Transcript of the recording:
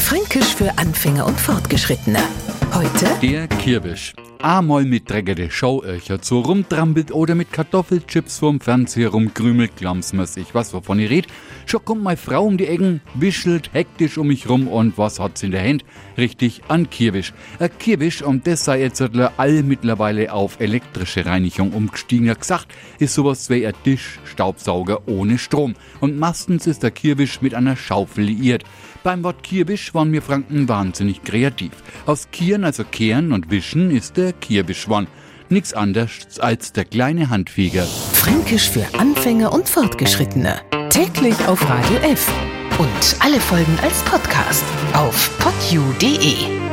Fränkisch für Anfänger und Fortgeschrittene. Heute Der Kirbisch. Einmal mit dreckige Schauöcher zu rumtrampelt oder mit Kartoffelchips vorm Fernseher rumkrümelt, glams mir's ich was, wovon ich red. Schon kommt meine Frau um die Ecken, wischelt hektisch um mich rum und was hat's in der Hand? Richtig, an Kirbisch. Ein Kirbisch, und das sei jetzt all mittlerweile auf elektrische Reinigung umgestiegen. Ja, gesagt, ist sowas wie ein Tischstaubsauger ohne Strom. Und meistens ist der Kirbisch mit einer Schaufel liiert. Beim Wort Kirbisch waren wir Franken wahnsinnig kreativ. Aus Kieren, also Kehren und Wischen, ist der Kirbisch geworden. Nix anderes als der kleine Handfeger. Fränkisch für Anfänger und Fortgeschrittene. Täglich auf Radio F. Und alle Folgen als Podcast auf podu.de.